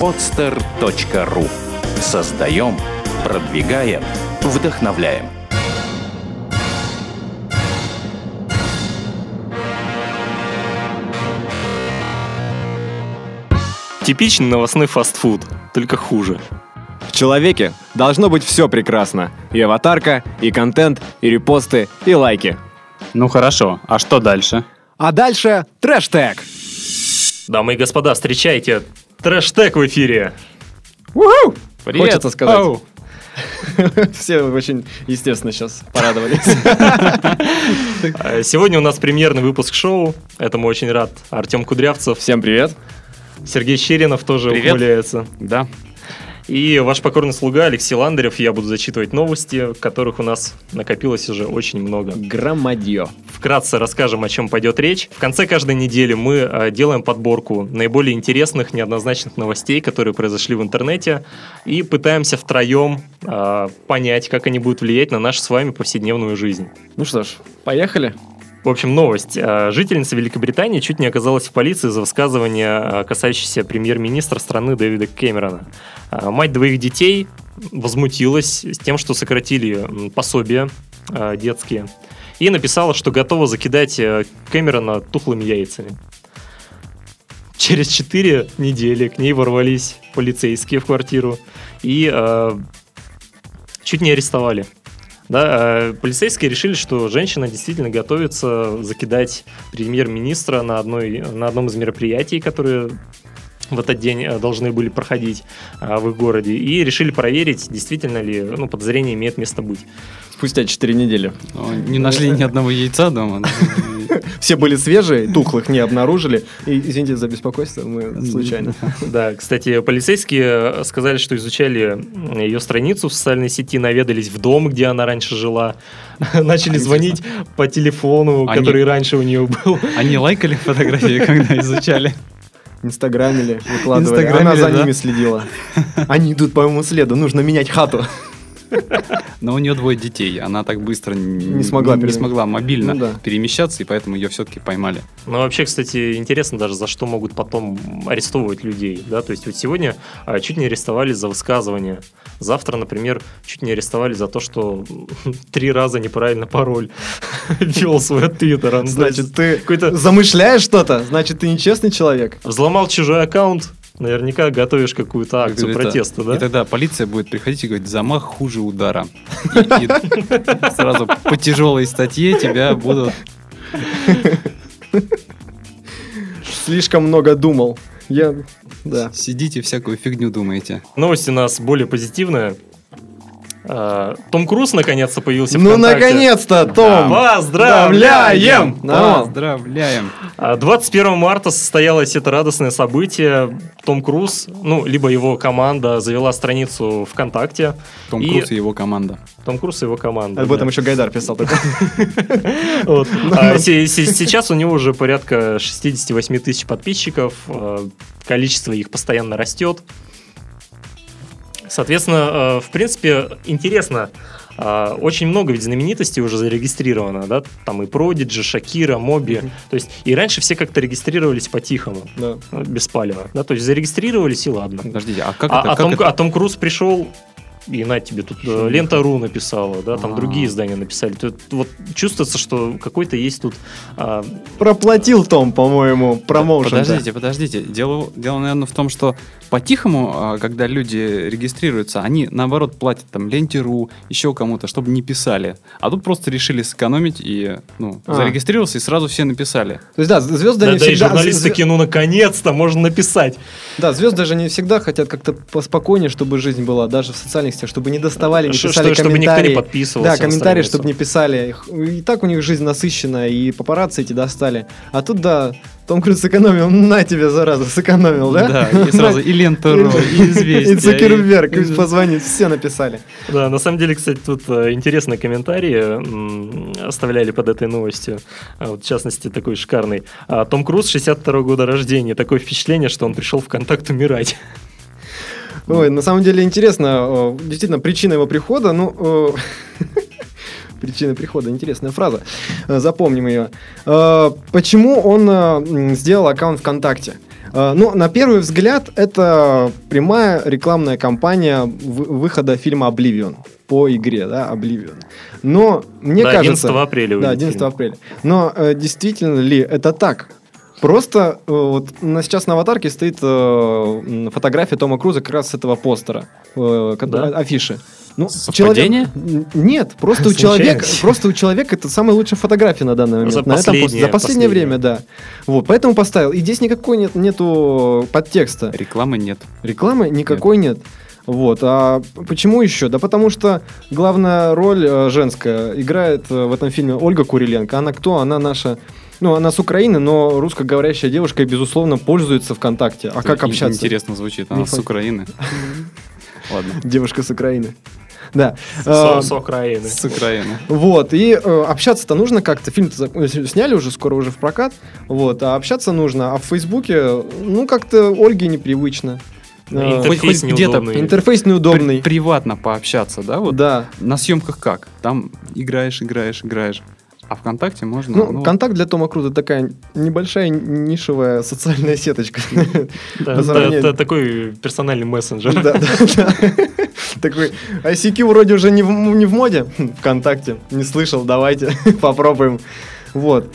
podster.ru Создаем, продвигаем, вдохновляем. Типичный новостной фастфуд, только хуже. В человеке должно быть все прекрасно. И аватарка, и контент, и репосты, и лайки. Ну хорошо, а что дальше? А дальше трэш-тег. Дамы и господа, встречайте трэш-тег в эфире. Уху! Привет. Хочется сказать. Ау. Все очень, естественно, сейчас порадовались. А, Сегодня у нас премьерный выпуск шоу. Этому очень рад. Артем Кудрявцев, Всем привет. Сергей Щеринов тоже Привет. ухмыляется. Да. И ваш покорный слуга Алексей Ландарев. Я буду зачитывать новости, которых у нас накопилось уже очень много. Громадье. Вкратце расскажем, о чем пойдет речь. В конце каждой недели мы э, делаем подборку наиболее интересных, неоднозначных новостей, которые произошли в интернете, и пытаемся втроем э, понять, как они будут влиять на нашу с вами повседневную жизнь. Ну что ж, поехали. В общем, новость. Э, Жительница Великобритании чуть не оказалась в полиции за высказывание, э, касающееся премьер-министра страны Дэвида Кэмерона. Э, Мать двоих детей возмутилась с тем, что сократили пособия детские, и написала, что готова закидать э, Кэмерона тухлыми яйцами. Через 4 недели к ней ворвались полицейские в квартиру и э, чуть не арестовали. Да, э, полицейские решили, что женщина действительно готовится закидать премьер-министра на, одной, на одном из мероприятий, которые в этот день э, должны были проходить э, в их городе, и решили проверить, действительно ли ну, подозрение имеет место быть. Спустя 4 недели. Ну, Не нашли ни одного яйца дома. Все были свежие, тухлых не обнаружили. И, извините за беспокойство, мы случайно. Да, кстати, полицейские сказали, что изучали ее страницу в социальной сети, наведались в дом, где она раньше жила, начали звонить по телефону, который раньше у нее был. Они лайкали фотографии, когда изучали. Инстаграмили, выкладывали. Инстаграмили, Она за да. ними следила. Они идут по моему следу, нужно менять хату. Но у нее двое детей. Она так быстро Не смогла не, смогла мобильно Ну да. перемещаться, и поэтому ее все-таки поймали. Ну, вообще, кстати, интересно даже, за что могут потом арестовывать людей, да, то есть вот сегодня а, чуть не арестовали за высказывание, завтра, например, чуть не арестовали за то, что три раза неправильно пароль ввел свой от Твиттера. Ну, Значит, ты какой-то замышляешь что-то, значит, ты нечестный человек. взломал чужой аккаунт, наверняка готовишь какую-то акцию Это- протеста, И да? тогда полиция будет приходить и говорить, замах хуже удара. И- и сразу по тяжелой статье тебя будут... Слишком много думал. Я, да. Сидите, всякую фигню думаете. Новость у нас более позитивная. А, Том Круз наконец-то появился Ну, наконец-то, Том! Поздравляем! Да. Поздравляем! А 21 марта состоялось это радостное событие. Том Круз, ну, либо его команда завела страницу ВКонтакте. Том И- Круз и его команда. Том Круз и его команда. Об да. этом еще Гайдар писал. А се- се- Сейчас у него уже порядка 68 тысяч подписчиков. э, Количество их постоянно растет. Соответственно, э, в принципе, интересно. э, Очень много ведь знаменитостей уже зарегистрировано, да, там и Продиджи, Шакира, Моби, то есть и раньше все как-то регистрировались по-тихому, Да. э, без палева, да, то есть зарегистрировались и ладно. Подождите, а как а, это? а как Том, это? а Том Круз пришел, и на тебе тут э, Лента.ру написала, да, там А. другие издания написали. Тут вот чувствуется, что какой-то есть тут а, Проплатил Том, по-моему, промоушен. Подождите, подождите. Дело, дело, наверное, в том, что по-тихому, а, когда люди регистрируются, они, наоборот, платят там ленте.ру, еще кому-то, чтобы не писали. А тут просто решили сэкономить и, ну, А. зарегистрировался, и сразу все написали. То есть, да, звезды Да, не да и всегда... журналисты такие, ну наконец-то можно написать. Да, звезды же не всегда хотят как-то поспокойнее, чтобы жизнь была, даже в социальных сетях, чтобы не доставали, не писали что- чтобы никто не комментарии. подписывался Да, комментарии, чтобы не писали. И так у них жизнь насыщенная, и папарацци эти достали. А тут, да, Том Круз сэкономил, на тебе, зараза, сэкономил, да? и сразу и лента.ру, и известия. И Цукерберг и- позвонит, все написали. Да, на самом деле, кстати, тут э, интересные комментарии оставляли под этой новостью. А Вот, в частности, такой шикарный. А, Том Круз, 62 года рождения. Такое впечатление, что он пришел в контакт умирать. Ой, на самом деле интересно, э, действительно, причина его прихода, ну... э, Причина прихода, интересная фраза. Э, Запомним ее. Почему он сделал аккаунт ВКонтакте? Ну, на первый взгляд, это прямая рекламная кампания вы- выхода фильма «Обливион» по игре, да, «Обливион». Но мне Да, кажется... 11 апреля Да, выйдет 11 фильм. апреля. Но э, действительно ли это так? Просто э, вот на, сейчас на аватарке стоит э, фотография Тома Круза как раз с этого постера, э, Да? афиши. Ну, Совпадение? человек- Нет, просто у человека, просто у человека это самая лучшая фотография на данный момент. За на этом последнее- за последнее последнее. время, да. Вот, поэтому поставил. И здесь никакой нет, нету подтекста. Рекламы нет. Рекламы никакой нет. Вот. А почему еще? Да потому что главная роль э, женская играет э, в этом фильме Ольга Куриленко. Она кто? Она наша... Ну, она с Украины, но русскоговорящая девушка безусловно, пользуется ВКонтакте. А как Ин- общаться? Интересно звучит. Она Не с. Украины. Ладно. Девушка с Украины. Да. С, А, с Украины. С Украины. Вот, и э, общаться-то нужно как-то. Фильм-то за- э, сняли уже, скоро уже в прокат. Вот, а общаться нужно. А в Фейсбуке, ну, как-то Ольге непривычно. Э, Интерфейс хоть- хоть где-то неудобный. Интерфейс неудобный. При- приватно пообщаться, да? Вот Да. на съемках как? Там играешь, играешь, играешь. А ВКонтакте можно... Ну, ну, контакт для Тома Круза такая небольшая нишевая социальная сеточка. Да, это такой персональный мессенджер. Да, да. Такой, ICQ вроде уже не в, не в моде. Хм, ВКонтакте. Не слышал, давайте попробуем. Вот.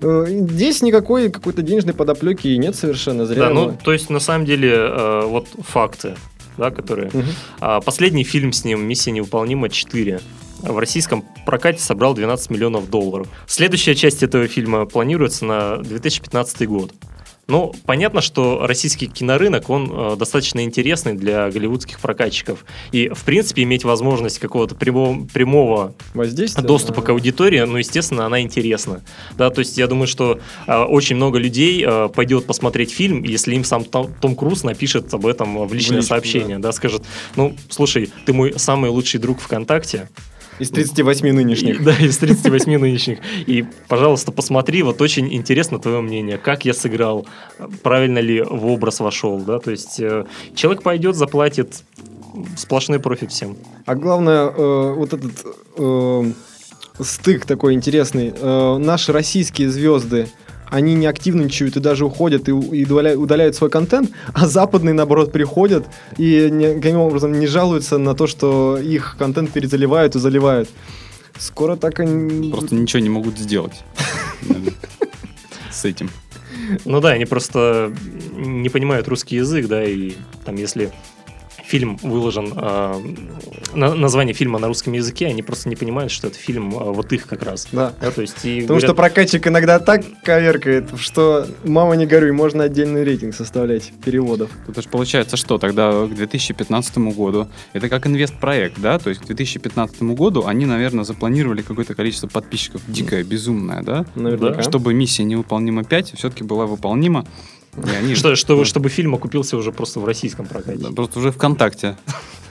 Э, Здесь никакой какой-то денежной подоплеки нет совершенно. Зря Да, ну, то есть, на самом деле, э, вот факты, да, которые... А, Последний фильм с ним «Миссия невыполнима 4» в российском прокате собрал 12 миллионов долларов. Следующая часть этого фильма планируется на 2015 год. Ну, понятно, что российский кинорынок, он э, достаточно интересный для голливудских прокатчиков. И, в принципе, иметь возможность какого-то прямого, прямого доступа на- к аудитории, ну, естественно, она интересна. Да, то есть я думаю, что э, очень много людей э, пойдет посмотреть фильм, если им сам Том, Том Круз напишет об этом в личное личку, сообщение, да. скажет, ну, слушай, ты мой самый лучший друг ВКонтакте, Из 38 нынешних. и- да, из 38 нынешних, и, пожалуйста, посмотри, вот очень интересно твое мнение, как я сыграл, правильно ли в образ вошел, да, то есть э, человек пойдет, заплатит сплошной профит всем. А главное, э, вот этот э, стык такой интересный. Э, наши российские звезды, они не активничают и даже уходят и, и удаля- удаляют свой контент, а западные, наоборот, приходят и никаким образом не жалуются на то, что их контент перезаливают и заливают. Скоро так они... Просто ничего не могут сделать. С этим. Ну да, они просто не понимают русский язык, да, и там если фильм выложен, э, на- название фильма на русском языке, они просто не понимают, что это фильм э, вот их как раз. Да. Да, то есть и Потому что говорят, прокатчик иногда так коверкает, что мама не горюй, можно отдельный рейтинг составлять переводов. Это же получается что? Тогда к 2015 году это как инвестпроект, да? То есть к 2015 году они, наверное, запланировали какое-то количество подписчиков дикое, безумное, да? Наверняка. Чтобы миссия невыполнима 5 все-таки была выполнима. Они что, что- Да. чтобы фильм окупился уже просто в российском прокате. Да, Просто уже ВКонтакте.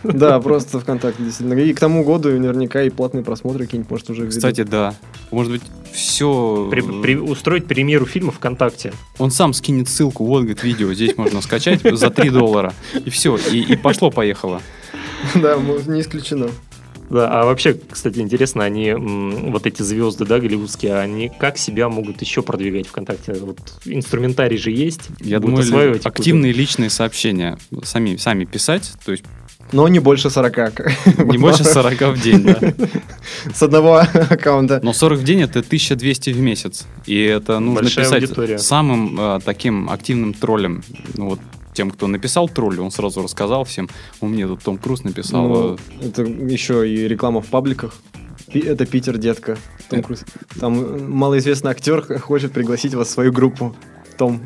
Да, просто ВКонтакте, действительно. И к тому году наверняка и платные просмотры какие-нибудь, может, уже. Кстати, да. Может быть, все... При- при- устроить премьеру фильма ВКонтакте. Он сам скинет ссылку, вот, говорит, видео здесь можно скачать за 3 доллара. И все, и, и пошло-поехало. Да, не исключено. Да, а вообще, кстати, интересно, они, вот эти звезды, да, голливудские, они как себя могут еще продвигать ВКонтакте? Вот инструментарий же есть. Я думаю, осваивать активные личные сообщения сами, сами писать, то есть Но не больше 40. не больше 40 в день, да. С одного аккаунта. Но 40 в день это 1200 в месяц. И это нужно Большая писать аудитория. самым э, таким активным троллем. Ну вот тем, кто написал троллю, он сразу рассказал всем. У меня тут Том Круз написал. Ну, э, это еще и реклама в пабликах. Это Питер, детка. Том Круз. Там э, малоизвестный актер хочет пригласить вас в свою группу. Том.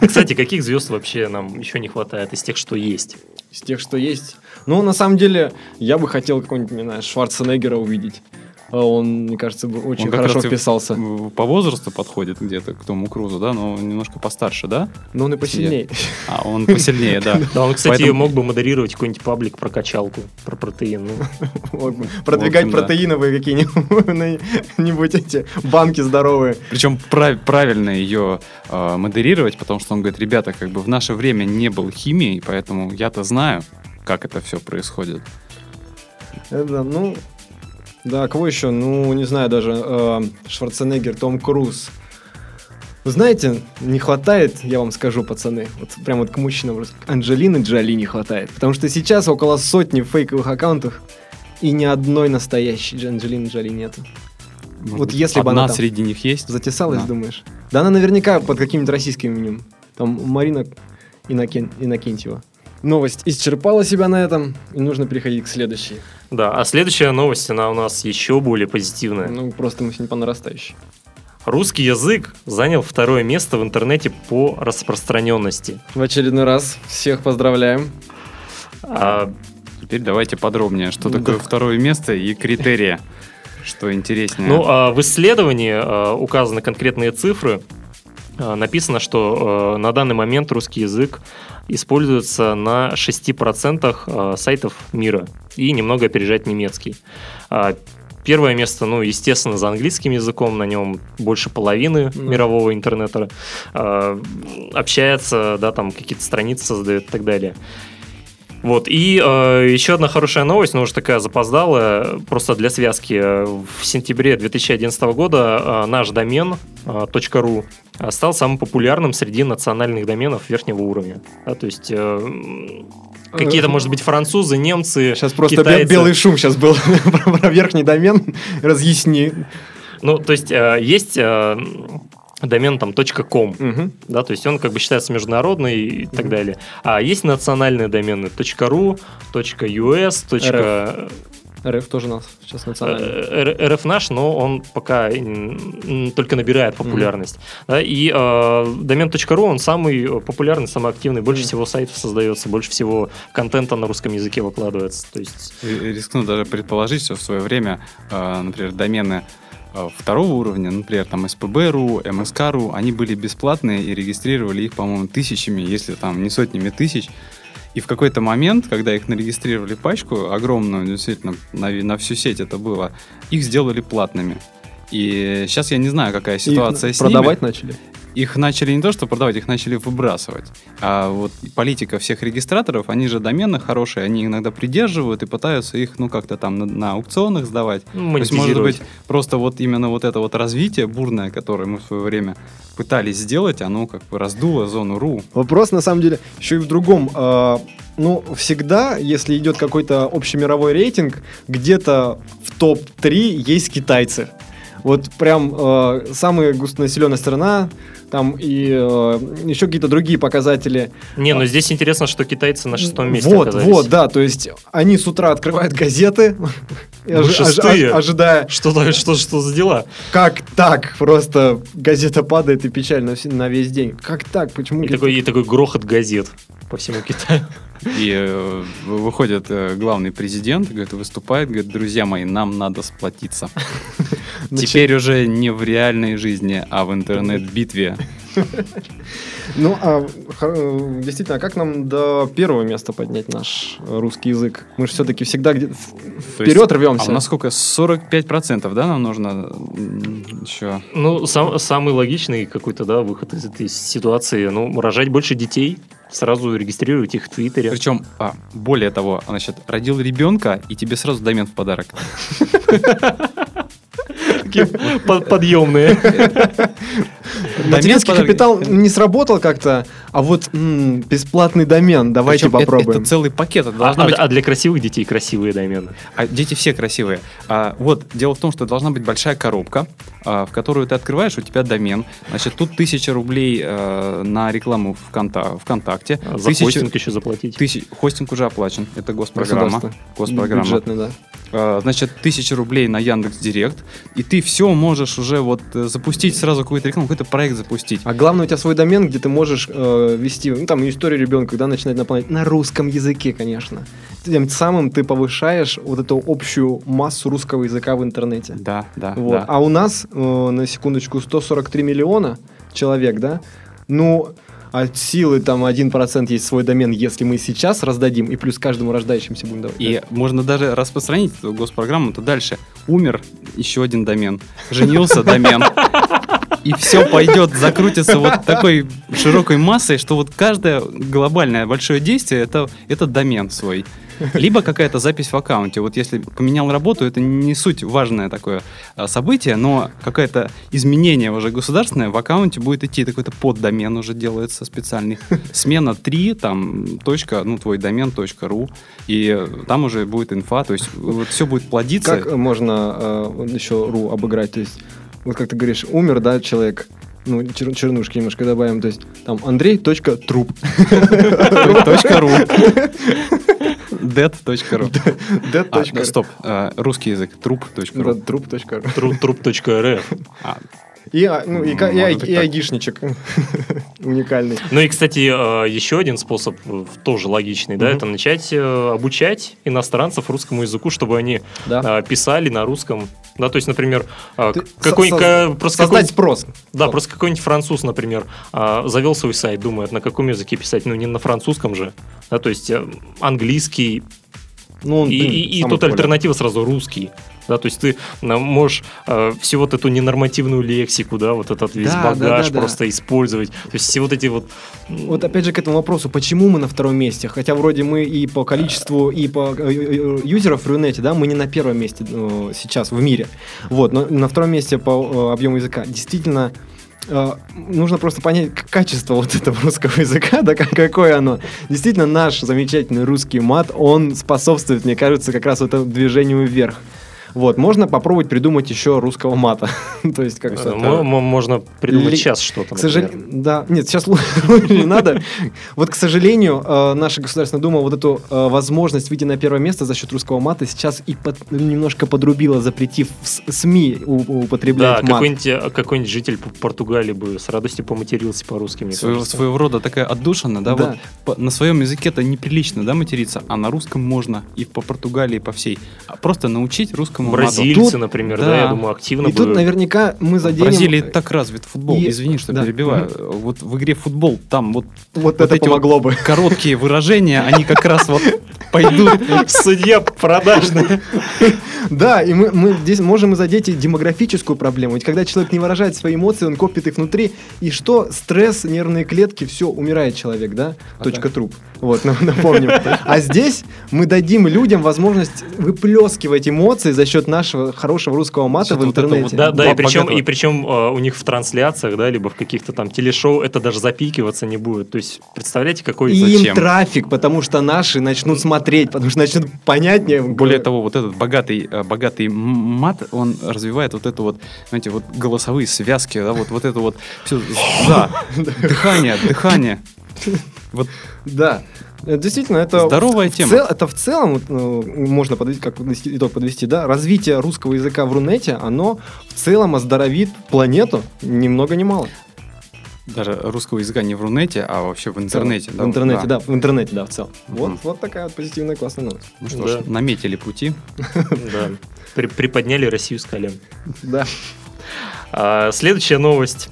А, Кстати, каких звезд вообще нам еще не хватает из тех, что есть? Из тех, что есть. Ну, на самом деле, я бы хотел какого-нибудь, не знаю, Шварценеггера увидеть. А Он, мне кажется, очень Он хорошо вписался. По возрасту подходит где-то к Тому Крузу, да, но немножко постарше, да? Но он и посильнее. А он посильнее, да. Да, он, кстати, мог бы модерировать какой-нибудь паблик про качалку, про протеин. Ну. Продвигать протеиновые какие-нибудь эти банки здоровые. Причем прав- правильно ее э, модерировать, потому что он говорит, ребята, как бы в наше время не было химии, поэтому я-то знаю, как это все происходит. Это, ну, да, кого еще? Ну, не знаю даже. э, Шварценеггер, Том Круз. Знаете, не хватает, я вам скажу, пацаны, вот прям вот к мужчинам, Анджелины Джоли не хватает. Потому что сейчас около сотни фейковых аккаунтов и ни одной настоящей Анджелины Джоли нету. Может Вот если бы она там среди них есть. Затесалась, Да. думаешь? Да она наверняка под каким-нибудь российским именем. Там Марина Инокен... Иннокентьева. Новость исчерпала себя на этом, и нужно переходить к следующей. Да, а следующая новость, она у нас еще более позитивная. Ну, просто мы сегодня по нарастающей. Русский язык занял второе место в интернете по распространенности. В очередной раз всех поздравляем. А, Теперь давайте подробнее, что Да. такое второе место и критерии. Что интереснее. Ну, а в исследовании а, указаны конкретные цифры. А, Написано, что а, на данный момент русский язык используется на 6% а, сайтов мира и немного опережает немецкий. А, Первое место, ну, естественно, за английским языком, на нем больше половины Ну. мирового интернета а, общается, да, там какие-то страницы создает и так далее. Вот, и э, еще одна хорошая новость, но уже такая запоздалая, просто для связки. Э, В сентябре 2011 года э, наш домен э, .ru э, стал самым популярным среди национальных доменов верхнего уровня. Да, то есть э, какие-то, может быть, французы, немцы, Сейчас просто китайцы. белый шум сейчас был про, верхний домен. Разъясни. Ну, то есть э, есть э, домен там .com, Мгм. да, то есть он как бы считается международный и так Мгм. далее. А есть национальные домены .ru, .us, точка- РФ тоже нас сейчас национальный. Э, РФ наш, но он пока только набирает популярность. Да, и э, домен .ру, он самый э, популярный, самый активный. Больше Мгм. всего сайтов создается, больше всего контента на русском языке выкладывается. То есть, Ри- Рискну даже предположить, что в свое время, э, например, домены э, второго уровня, например, там СПБ.ру, МСК.ру, они были бесплатные и регистрировали их, по-моему, тысячами, если там не сотнями тысяч. И в какой-то момент, когда их нарегистрировали пачку, огромную, действительно, на, на всю сеть это было, их сделали платными. И сейчас я не знаю, какая Их ситуация с продавать ними. начали. Их начали не то, что продавать, их начали выбрасывать. А вот политика всех регистраторов, они же домены хорошие, они иногда придерживают и пытаются их, ну, как-то там на, на аукционах сдавать. То есть, может быть, просто вот именно вот это вот развитие бурное, которое мы в свое время пытались сделать, оно как бы раздуло зону РУ. Вопрос, на самом деле, еще и в другом. А, ну, всегда, если идет какой-то общемировой рейтинг, где-то в топ-3 есть китайцы. Вот прям э, самая густонаселенная страна, там и э, еще какие-то другие показатели. Не, но здесь интересно, что китайцы на шестом месте Вот, оказались. вот, да, то есть они с утра открывают газеты, ожи- шестые. ожидая, Что, что, что за дела? как так, просто газета падает и печаль на, весь день. Как так, почему? И Китай- такой, и такой грохот газет по всему Китаю. И э, выходит э, главный президент, говорит, выступает, говорит, друзья мои, нам надо сплотиться. Теперь уже не в реальной жизни, а в интернет-битве. Ну, а э, действительно, а как нам до первого места поднять наш русский язык? Мы же все-таки всегда где- есть- вперед рвемся. А у нас сколько? 45%, да, нам нужно еще? Ну, сам- самый логичный какой-то, да, выход из этой ситуации, ну, рожать больше детей, сразу регистрировать их в Твиттере. Причем, а, более того, значит, родил ребенка, и тебе сразу домен в подарок. Такие под- подъемные. Материнский Домен в капитал подарок. не сработал как-то, а вот м, бесплатный домен, давайте Причем это- попробуем. Это, целый пакет. Это А, должно быть а для красивых детей красивые домены. А дети все красивые. А, вот, дело в том, что должна быть большая коробка, а, в которую ты открываешь, у тебя домен. Значит, тут тысяча рублей э, на рекламу ВКонта- ВКонтакте. А За Тысяча- хостинг еще заплатить. тысяч- хостинг уже оплачен. Это госпрограмма. Госпрограмма. Бюджетный, да. А, значит, тысяча рублей на Яндекс Директ, и ты все можешь уже вот э, запустить сразу какую-то рекламу, какой-то проект запустить. А главное, у тебя свой домен, где ты можешь э, вести, ну, там, историю ребенка, когда начинает наполнять на русском языке, конечно. Тем самым ты повышаешь вот эту общую массу русского языка в интернете. Да, да, Вот. да. А у нас, э, на секундочку, 143 миллиона человек, да? Ну, от силы там 1% есть свой домен, если мы сейчас раздадим, и плюс каждому рождающимся будем давать. И можно даже распространить эту госпрограмму-то дальше. Умер еще один домен, женился домен. И все пойдет, закрутится вот такой широкой массой, что вот каждое глобальное большое действие это, это домен свой. Либо какая-то запись в аккаунте. Вот если поменял работу, это не суть важное такое а, событие, но какое-то изменение уже государственное в аккаунте будет идти. Какой-то поддомен уже делается специальный. Смена 3, там, точка, ну, твой домен, точка ру, и там уже будет инфа, то есть вот все будет плодиться. Как можно э, еще ру обыграть? То есть, вот как ты говоришь, умер, да, человек, ну, чер- чернушки немножко добавим, то есть там Андрей.труп. Точка ру. Dead.ru. А, Dead.ru. да, стоп, а, русский язык, труп.ру. Труп.ру. Тру- Труп.рф. И, а, ну, и, ка- и, и так. айдишничек уникальный. Ну и, кстати, э, еще один способ, э, тоже логичный, да, это начать э, обучать иностранцев русскому языку, чтобы они писали на русском. Да, то есть, например, э, Ты какой, со- ка- просто Создать спрос. да, просто какой-нибудь француз, например, завел свой сайт, думает, на каком языке писать, ну не на французском же, да, то есть английский, Ну, он, и, блин, и- и тут популярный. альтернатива сразу русский. Да, то есть ты э, можешь э, всю вот эту ненормативную лексику, да, вот этот весь Да, да, багаж да, да. просто использовать. То есть все вот эти вот... Вот опять же к этому вопросу, почему мы на втором месте? Хотя вроде мы и по количеству, и по э, э, юзеров в Рунете, да, мы не на первом месте э, сейчас в мире. Вот, но на втором месте по объему языка. Действительно, нужно просто понять качество вот этого русского языка, да, как- какое оно. Действительно, наш замечательный русский мат, он способствует, мне кажется, как раз вот этому движению вверх. Вот, можно попробовать придумать еще русского мата. То есть как мо- мо- можно придумать сейчас что-то. к сожалению, да, нет, сейчас лучше не надо. Вот, к сожалению, э, наша Государственная Дума вот эту э, возможность выйти на первое место за счет русского мата сейчас и немножко подрубила, запретив в СМИ Да, употреблять мат. какой-нибудь, э, какой-нибудь житель Португалии бы с радостью поматерился по-русски, мне своего, рода такая отдушина, да, Да. вот на своем языке-то неприлично, да, материться, а на русском можно и по Португалии, и по всей. А просто научить русскому Бразильцы, Тут- например, да. да. я думаю, активно И тут бы- наверняка мы В заденем... Бразилии так развит футбол. И- Извини, что да. перебиваю. Вот в игре футбол там вот, Вот, вот это эти помогло бы. короткие выражения, они как раз вот пойдут. Судья продажный. Да, и мы, мы здесь можем и задеть и демографическую проблему. Ведь когда человек не выражает свои эмоции, он копит их внутри. И что? Стресс, нервные клетки, все, умирает человек, да? Точка труп. Вот, на- напомним. А здесь мы дадим людям возможность выплескивать эмоции за счет нашего хорошего русского мата в счет вот интернете. Да, да, и Бог причем, богатого. и причем э, у них в трансляциях, да, либо в каких-то там телешоу это даже запикиваться не будет. То есть, представляете, какой... И им Зачем? трафик, потому что наши начнут смотреть, потому что начнут понятнее. Более того, вот этот богатый, э, богатый мат, он развивает вот это вот, знаете, вот голосовые связки, да, вот, вот это вот все, да, дыхание, дыхание. Вот Да. Э, Действительно, это Здоровая в тема. цел- это в целом ну, можно подвести, как итог подвести, да, развитие русского языка в Рунете, оно в целом оздоровит планету ни много ни мало. даже русского языка не в Рунете, а вообще в интернете. В интернете, да, в интернете, да, в целом. Мгм. Вот, вот такая вот позитивная классная новость. Ну что Да. ж, наметили пути. Да. При- приподняли Россию с колен. Да. А, следующая новость.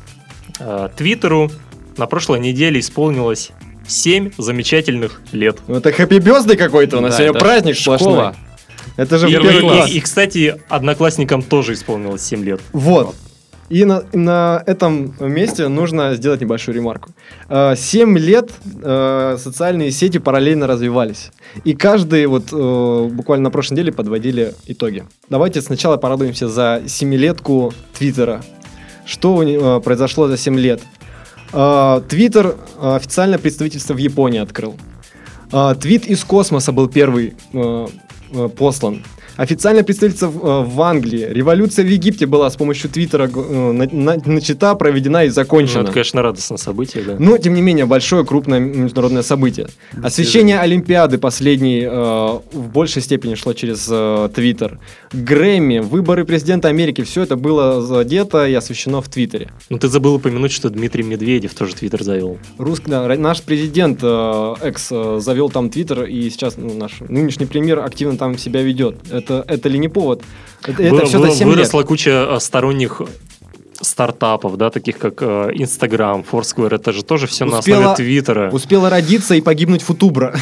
А, Твиттеру на прошлой неделе исполнилось 7 замечательных лет. Ну, это хэппи бездый какой-то у нас Да, сегодня праздник школа. сплошной. Это же И, первый и- класс. и- и, кстати, одноклассникам тоже исполнилось 7 лет. Вот. И на, на этом месте нужно сделать небольшую ремарку. Э, Семь лет э, социальные сети параллельно развивались. И каждый вот э, буквально на прошлой неделе подводили итоги. Давайте сначала порадуемся за семилетку Твиттера. Что э, произошло за 7 лет? Э, Твиттер э, официальное представительство в Японии открыл. Э, Твит из космоса был первый послан. Официальное представительство в, э, в Англии. Революция в Египте была с помощью Твиттера э, на- на- начата, проведена и Ну, закончена. это, конечно, радостное событие, да. Но, тем не менее, большое, крупное международное событие. Освещение Олимпиады последней э, в большей степени шло через э, Твиттер. Грэмми, выборы президента Америки, все это было задето и освещено в Твиттере. Ну, ты забыл упомянуть, что Дмитрий Медведев тоже Твиттер завел. Руск, да, наш президент э, экс э, завел там Твиттер, и сейчас ну, наш нынешний премьер активно там себя ведет. Это, это ли не повод? Это, это Вы- все вы- за 7 лет. Выросла куча э, сторонних стартапов, да, таких как э, Instagram, Foursquare, это же тоже все на Успела- основе Твиттера. Успела родиться и погибнуть Футубра.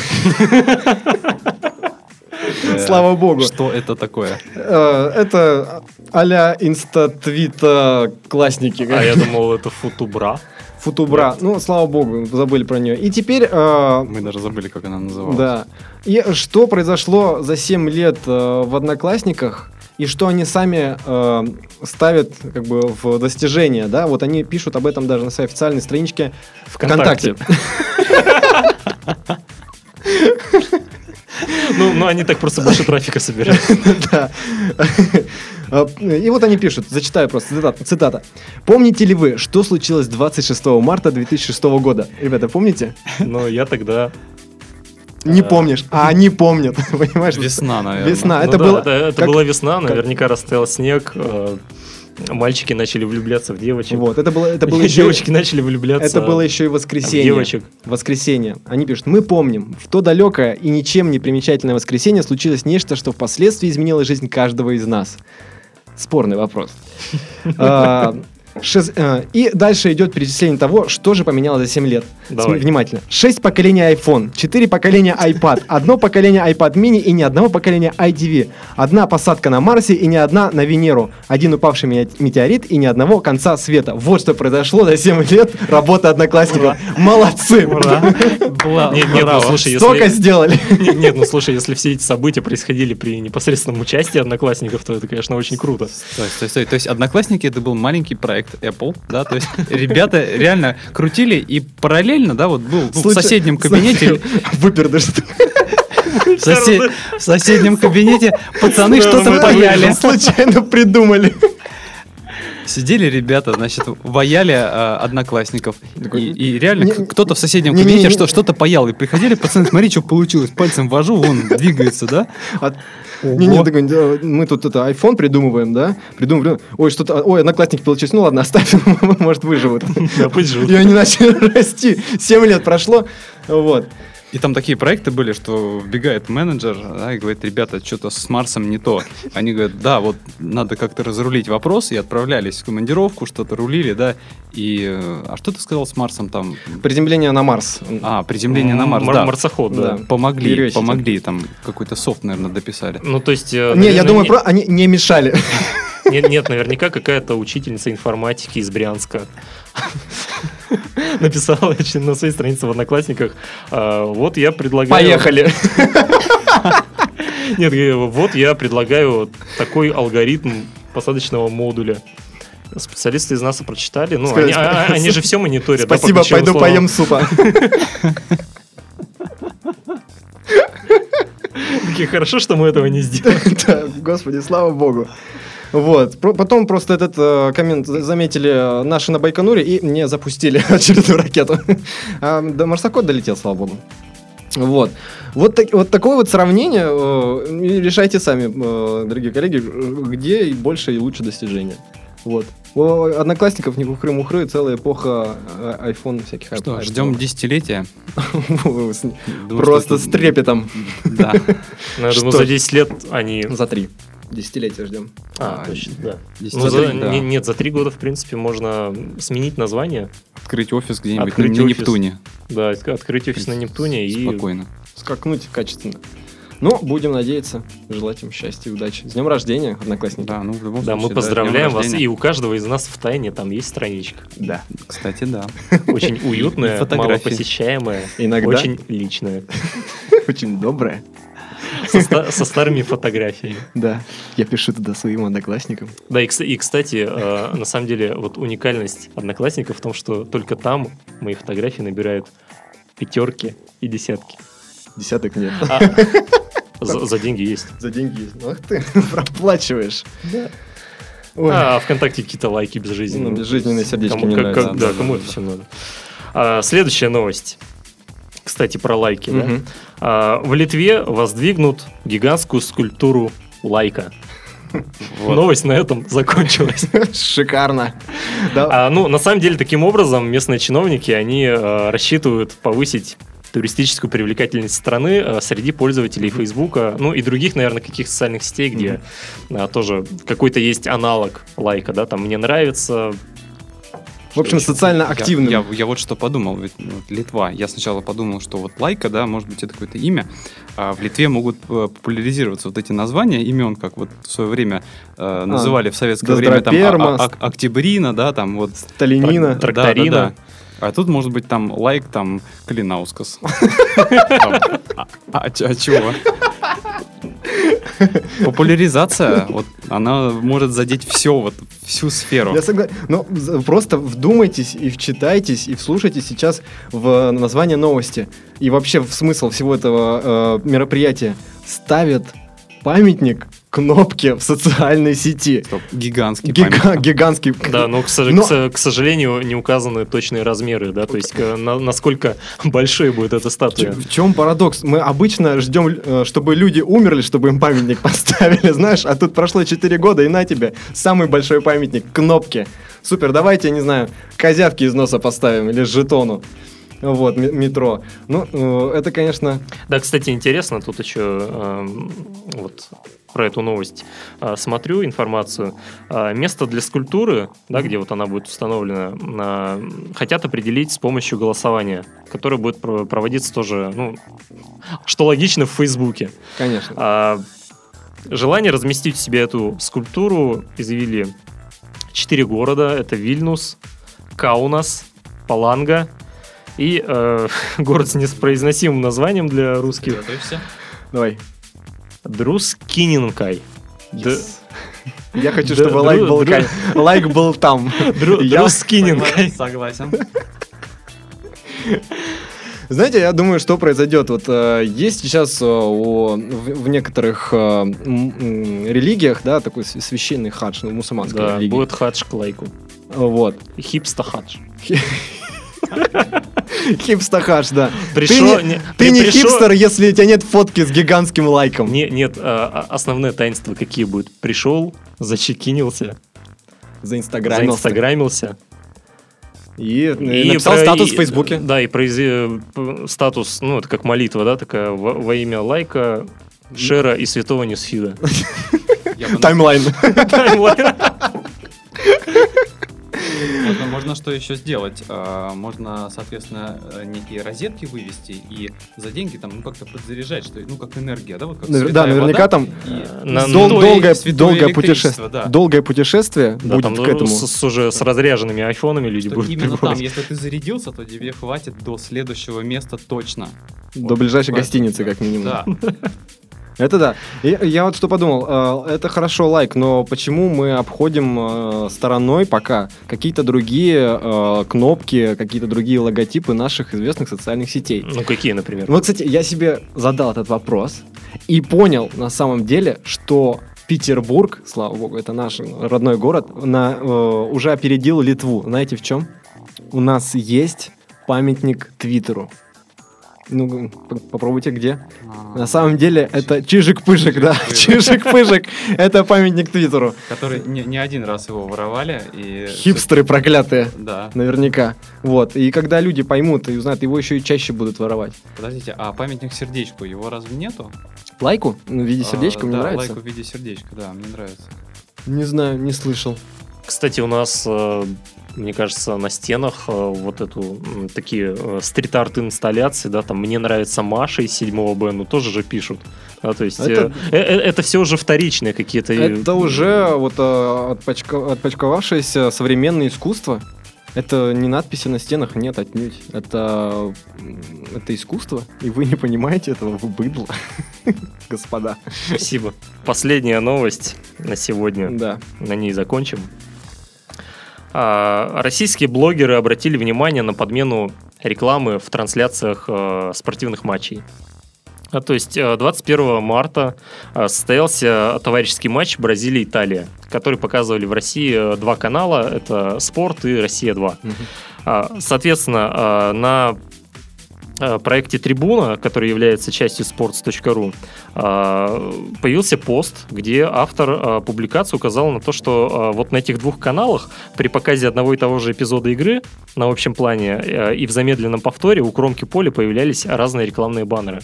Слава богу. Что это такое? Э, Это а-ля инстатвита классники. А я думал, это Футубра. Футубра. Ну, слава богу, забыли про нее. И теперь... э, Мы даже забыли, как она называлась. Да. И что произошло за 7 лет э, в Одноклассниках, и что они сами э, ставят как бы в достижения, да? Вот они пишут об этом даже на своей официальной страничке ВКонтакте. Ну, ну, они так просто больше трафика собирают. Да. А, И вот они пишут, зачитаю просто цитата, цитата. Помните ли вы, что случилось 26 марта 2006 года? Ребята, помните? Но я тогда... Не А. помнишь, а они помнят, понимаешь? Весна, наверное. Весна. Ну это да, было... это, это как- была весна, как- наверняка растаял снег, э, мальчики начали влюбляться в девочек. Вот, это было, это было еще... девочки начали влюбляться. Это было еще и воскресенье. девочек. Воскресенье. Они пишут, мы помним, в то далекое и ничем не примечательное воскресенье случилось нечто, что впоследствии изменило жизнь каждого из нас. Спорный вопрос. Шест- а, И дальше идет перечисление того, что же поменялось за 7 лет. Давай. Внимательно. 6 поколений iPhone, 4 поколения iPad, одно поколение iPad mini и ни одного поколения iDV, одна посадка на Марсе и ни одна на Венеру, один упавший ме- метеорит и ни одного конца света. Вот что произошло за 7 лет работы одноклассников. Молодцы! Столько сделали. Нет, ну слушай, если все эти события происходили при непосредственном участии одноклассников, то это, конечно, очень круто. То есть, то, есть, то есть- то есть Одноклассники это был маленький проект Apple, да, то есть ребята реально крутили и параллельно, да, вот был ну, в соседнем кабинете, Выпердыш. в соседнем кабинете пацаны что-то паяли. Случайно придумали. Сидели ребята, значит, ваяли а, одноклассников. И, и реально Не- кто-то в соседнем не- не- кабинете не- что, что-то паял. И приходили пацаны, смотри, что получилось. Пальцем вожу, он двигается, да? Не, не, такой, мы тут это iPhone придумываем, да? Придумываем. Ой, что-то, ой, одноклассники получились. Ну ладно, оставь, может выживут. Да, пусть живут. И они начали расти. 7 лет прошло. Вот. И там такие проекты были, что вбегает менеджер да, и говорит, ребята, что-то с Марсом не то. Они говорят, да, вот надо как-то разрулить вопрос, и отправлялись в командировку, что-то рулили, да. И, э, а что ты сказал с Марсом там? Приземление на Марс. А, приземление на Марс, Мар- да. Марсоход, да. Да. Помогли, Перевозчики. помогли, там какой-то софт, наверное, дописали. Ну, то есть... э, Не, я наверное, думаю, не- про- они не мешали. Нет, нет, наверняка какая-то учительница информатики из Брянска написала значит, на своей странице в Одноклассниках. а, Вот я предлагаю... Поехали. Нет, вот я предлагаю такой алгоритм посадочного модуля. Специалисты из НАСА прочитали. Ну, они, а- они же все мониторят. да, Спасибо, ключевым пойду словам. поем супа. Такие, хорошо, что мы этого не сделали. Да, Господи, слава богу. Вот. Потом просто этот э, коммент за- заметили э, наши на Байконуре и мне запустили очередную ракету. А, да, марсоход долетел, слава богу. Вот. Вот, так- вот такое вот сравнение. э, решайте сами, э, дорогие коллеги, где и больше и лучше достижения. Вот. У одноклассников не хухры-мухры, целая эпоха э, iPhone всяких. Что, iPhone. ждем десятилетия? Просто с трепетом. Да. Ну, я думаю, Что за ж. 10 лет они... За три. Десятилетия ждем. А, А, точно, да. Ну, за- да. не- Нет, за три года, в принципе, можно сменить название. Открыть офис где-нибудь Открыть на офис. Нептуне. Да, открыть офис на Нептуне и... Спокойно. скакнуть качественно. Ну, будем надеяться, желать им счастья и удачи. С днем рождения, одноклассники. Да, ну в любом Да, случае. мы днем поздравляем вас, рождения. и у каждого из нас в тайне там есть страничка. Да. Кстати, да. Очень уютная, малопосещаемая, Иногда. очень личная, Очень доброе. Со, ста- со старыми фотографиями. Да. Я пишу туда своим одноклассникам. Да, и, кс- и, кстати, э, на самом деле, вот уникальность одноклассников в том, что только там мои фотографии набирают пятерки и десятки. Десяток нет. А за, за деньги есть. За деньги есть. Ах ты, проплачиваешь. Да. Ой. А ВКонтакте какие-то лайки безжизненные. Ну, безжизненные сердечки Кому- не как- нравятся. как- Да, Да, да, кому да, это да. все надо? А, Следующая новость. Кстати, про лайки. да. Мгм. А, В Литве воздвигнут гигантскую скульптуру лайка. Новость на этом закончилась. Шикарно. Да. А, ну, на самом деле, таким образом, местные чиновники, они э, рассчитывают повысить туристическую привлекательность страны э, среди пользователей Фейсбука, ну и других, наверное, каких социальных сетей, где а, тоже какой-то есть аналог лайка, да, там мне нравится. В общем, социально Я- активным. Я, я вот что подумал, ведь ну, вот Литва. Я сначала подумал, что вот лайка, да, может быть, это какое-то имя. А в Литве могут э, популяризироваться вот эти названия имен, как вот в свое время э, называли в советское время там а- а- Октябрина, да, там вот. Талинина. Трак- Тракторина. Да, да, да. А тут может быть там лайк, там Калинаускас. А а а чего? Популяризация, вот она может задеть все, вот всю сферу. Я согласен. Ну, з- просто вдумайтесь и вчитайтесь, и вслушайтесь сейчас в название новости. И вообще в смысл всего этого э, мероприятия. Ставят памятник кнопке в социальной сети. Стоп, Гигантский Гига- гигантский. Да, но, к, сож- Но- к со- к сожалению, не указаны точные размеры, да, то есть к- на- насколько большой будет эта статуя. В чем парадокс? Мы обычно ждем, э, чтобы люди умерли, чтобы им памятник поставили, знаешь, а тут прошло 4 года, и на тебе самый большой памятник кнопки. Супер, давайте, не знаю, козявки из носа поставим или жетону. Вот, ме- метро. Ну, э, это, конечно, Да, кстати, интересно, тут еще эм, вот про эту новость а, смотрю информацию. А, место для скульптуры, да, где вот она будет установлена, на- хотят определить с помощью голосования, которое будет про- проводиться тоже, ну, что логично, в Фейсбуке. конечно. А, желание разместить в себе эту скульптуру изъявили четыре города. Это Вильнюс, Каунас, Паланга и э, город с неспроизносимым названием для русских Готовься. Давай. Друскининкай. Д- Я хочу, чтобы лайк был, дру- кай- лайк был там. Дру- Я- Друскининкай. Согласен. Знаете, я думаю, что произойдет. Вот э, есть сейчас э, у- в, в некоторых э, м- религиях, да, такой священный хадж, ну, мусульманской Да, религии. будет хадж к лайку. Вот. Хипста-хадж. Хипста-хадж, да. Пришел- ты не, не- ты не пришел- хипстер, если у тебя нет фотки с гигантским лайком. Не- нет, а, а, основное таинство какие будут? Пришел, зачекинился, Заинстаграмился. заинстаграмился, И, э, И написал про- статус и- в Фейсбуке. Да, и произвел статус, ну, это как молитва, да, такая во, во имя лайка, share'а и святого newsfeed'а. Бы- Timeline. Можно, можно что еще сделать? А, Можно, соответственно, э, некие розетки вывести и за деньги там, ну, как-то подзаряжать, что, ну, как энергия, да, вот как Навер- да, наверняка вода там и На- Дол- долгое, долгое путешествие. да. Долгое путешествие Да, будет там к ну, этому. С, с уже с разряженными айфонами люди Что будут именно там, если ты зарядился, то тебе хватит до следующего места точно. До ближайшей Вот. гостиницы, как минимум. Да. Это да. И я вот что подумал, э, это хорошо лайк, но почему мы обходим э, стороной пока какие-то другие э, кнопки, какие-то другие логотипы наших известных социальных сетей? Ну, какие, например? Вот, кстати, я себе задал этот вопрос и понял на самом деле, что Петербург, слава богу, это наш родной город, на, э, уже опередил Литву. Знаете в чем? У нас есть памятник Твиттеру. Ну, попробуйте где. А, На самом деле это Чижик-Пыжик, да. Чижик-пыжик. Чижик-Пыжик. Это памятник Твиттеру. Который не, не один раз его воровали. И Хипстеры проклятые. Да. Наверняка. Вот. И когда люди поймут и узнают, его еще и чаще будут воровать. Подождите, а памятник сердечку, его разве нету? Лайку в виде сердечка А, мне да, нравится. лайку в виде сердечка, да, мне нравится. Не знаю, не слышал. Кстати, у нас, э, мне кажется, на стенах э, вот эту такие э, стрит-арт инсталляции, да, там мне нравится Маша из 7 Б, ну тоже же пишут. Да, то есть Это- э, э, это все уже вторичные какие-то. э, Это уже вот э, отпочка- отпочковавшееся современное искусство. Это не надписи на стенах, нет, отнюдь. Это, это искусство, и вы не понимаете этого, вы быдло. Господа. Спасибо. Последняя новость на сегодня. Да. на ней закончим. А, Российские блогеры обратили внимание на подмену рекламы в трансляциях э, спортивных матчей. А, То есть э, 21 марта э, состоялся товарищеский матч Бразилия-Италия, который показывали в России э, два канала, это «Спорт» и «Россия-2». А, Соответственно, на проекте «Трибуна», который является частью sports.ru, а, появился пост, где автор а, публикации указал на то, что вот на этих двух каналах при показе одного и того же эпизода игры на общем плане э, и в замедленном повторе у кромки поля появлялись разные рекламные баннеры.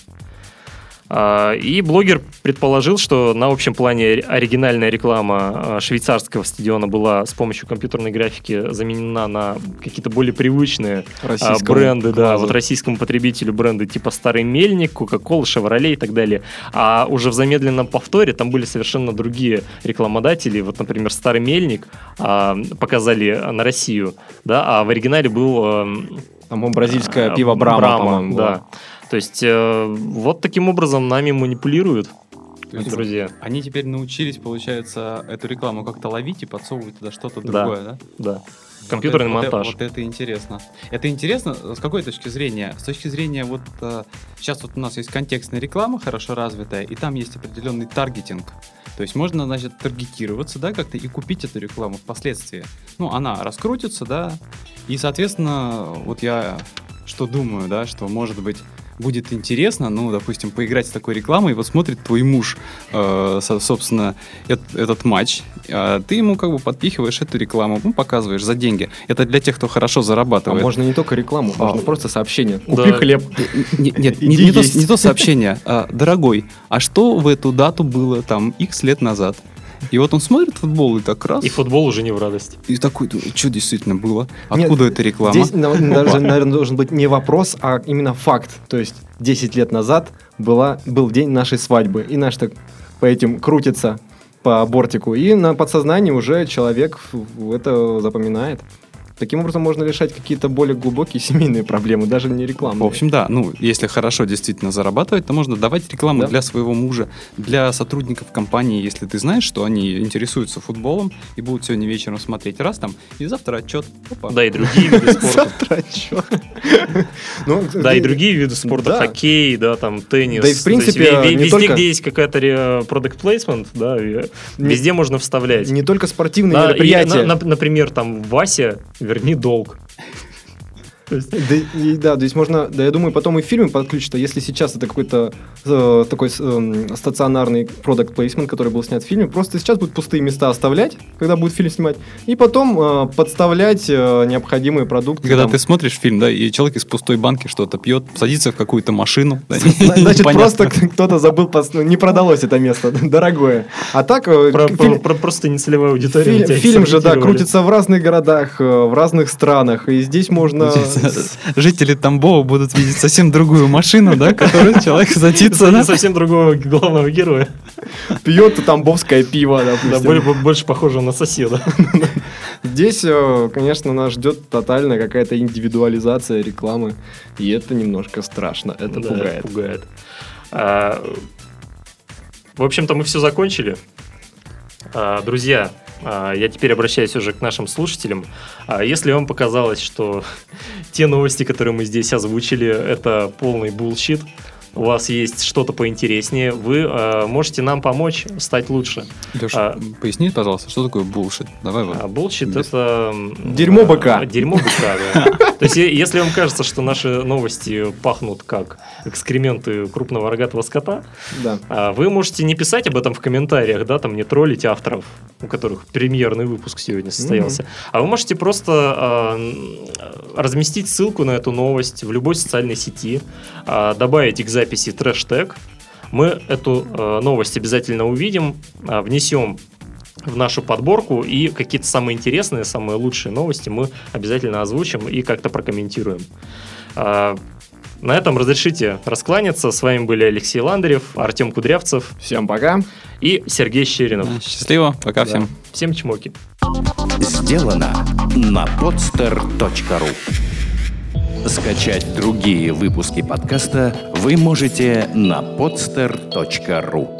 А, И блогер предположил, что на общем плане оригинальная реклама а, швейцарского стадиона была с помощью компьютерной графики заменена на какие-то более привычные а, Российскому бренды, да, глазу. вот российскому потребителю бренды типа Старый Мельник, Coca-Cola, Chevrolet и так далее. А уже в замедленном повторе там были совершенно другие рекламодатели. Вот, например, Старый Мельник показали на Россию, да, а в оригинале был эм, Там бразильское а, пиво Брама, по-моему, да. было. То есть э, вот таким образом нами манипулируют, есть друзья. Они теперь научились, получается, эту рекламу как-то ловить и подсовывать туда что-то Да. другое, да? Да. Компьютерный вот это- монтаж. Вот, это интересно. Это интересно с какой точки зрения? С точки зрения вот э, сейчас вот у нас есть контекстная реклама хорошо развитая, и там есть определенный таргетинг. То есть можно, значит, таргетироваться, да, как-то и купить эту рекламу впоследствии. Ну, она раскрутится, да, и, соответственно, вот я что думаю, да, что, может быть, будет интересно, ну, допустим, поиграть с такой рекламой, и вот смотрит твой муж, э, со- собственно, эт- этот матч, а ты ему как бы подпихиваешь эту рекламу, ну, показываешь за деньги. Это для тех, кто хорошо А зарабатывает. можно не только рекламу, А. можно просто сообщение. Да. Купи хлеб. Не- Нет, не, Иди не то, есть. не то сообщение. а, дорогой, а что в эту дату было там x лет назад? И вот он смотрит футбол и так раз. И футбол уже не в радость. И такой, что действительно было? Нет, Откуда эта реклама? Здесь на- даже, наверное, должен быть не вопрос, а именно факт. То есть 10 лет назад была, был день нашей свадьбы, и наш так по этим крутится по бортику, и на подсознании уже человек это запоминает. Таким образом можно решать какие-то более глубокие семейные проблемы, даже не рекламные. В общем, да, ну, если хорошо действительно зарабатывать, то можно давать рекламу Да. для своего мужа, для сотрудников компании, если ты знаешь, что они интересуются футболом и будут сегодня вечером смотреть раз там, и завтра отчет. Опа. Да, и другие виды спорта. Завтра отчет. Ну, Да, и другие виды спорта, хоккей, да, там, теннис. Да и, в принципе, везде, только- где есть какая-то product placement, да, везде можно вставлять. Не только спортивные мероприятия. на- на- например, там, Вася, верни долг. То есть, Да, и, да, здесь можно, да, я думаю, потом и фильмы подключат, а если сейчас это какой-то э, такой э, стационарный продукт плейсмент, который был снят в фильме, просто сейчас будут пустые места оставлять, когда будет фильм снимать, и потом э, подставлять э, необходимые продукты. Когда там. ты смотришь фильм, да, и человек из пустой банки что-то пьет, садится в какую-то машину. да, Значит, просто кто-то забыл, ну, не продалось это место, дорогое. А так э, про- фильм- про- про- просто нецелевая аудитория. фильм, же, да, крутится в разных городах, э, в разных странах, и здесь можно... Жители Тамбова будут видеть совсем другую машину, да, которую человек садится. Да. совсем другого главного героя. пьет тамбовское пиво, Да, допустим. более- больше похоже на соседа. Здесь, э, конечно, нас ждет тотальная какая-то индивидуализация рекламы, и это немножко страшно, это Да, пугает. пугает. А, в общем-то, мы все закончили. А, друзья, я теперь обращаюсь уже к нашим слушателям. А, если вам показалось, что те новости, которые мы здесь озвучили, это полный bullshit, у вас есть что-то поинтереснее, вы а, можете нам помочь стать лучше. Леша, А- поясни, пожалуйста, что такое bullshit? Давай вот. А bullshit Без- это... Дерьмо а, быка. Дерьмо быка, да. То есть, если вам кажется, что наши новости пахнут как экскременты крупного рогатого скота, Да. а, вы можете не писать об этом в комментариях, да, там не троллить авторов, у которых премьерный выпуск сегодня состоялся. А вы можете просто м, разместить ссылку на эту новость в любой социальной сети, а, добавить к записи трэш-тег. Мы эту а, новость обязательно увидим, а, внесем в нашу подборку и какие-то самые интересные, самые лучшие новости мы обязательно озвучим и как-то прокомментируем. А, На этом разрешите раскланяться. С вами были Алексей Ландарев, Артем Кудрявцев Всем пока. и Сергей Щеринов. Да, Счастливо, пока Да. всем. Всем чмоки. Сделано на podster.ru Скачать другие выпуски подкаста вы можете на podster.ru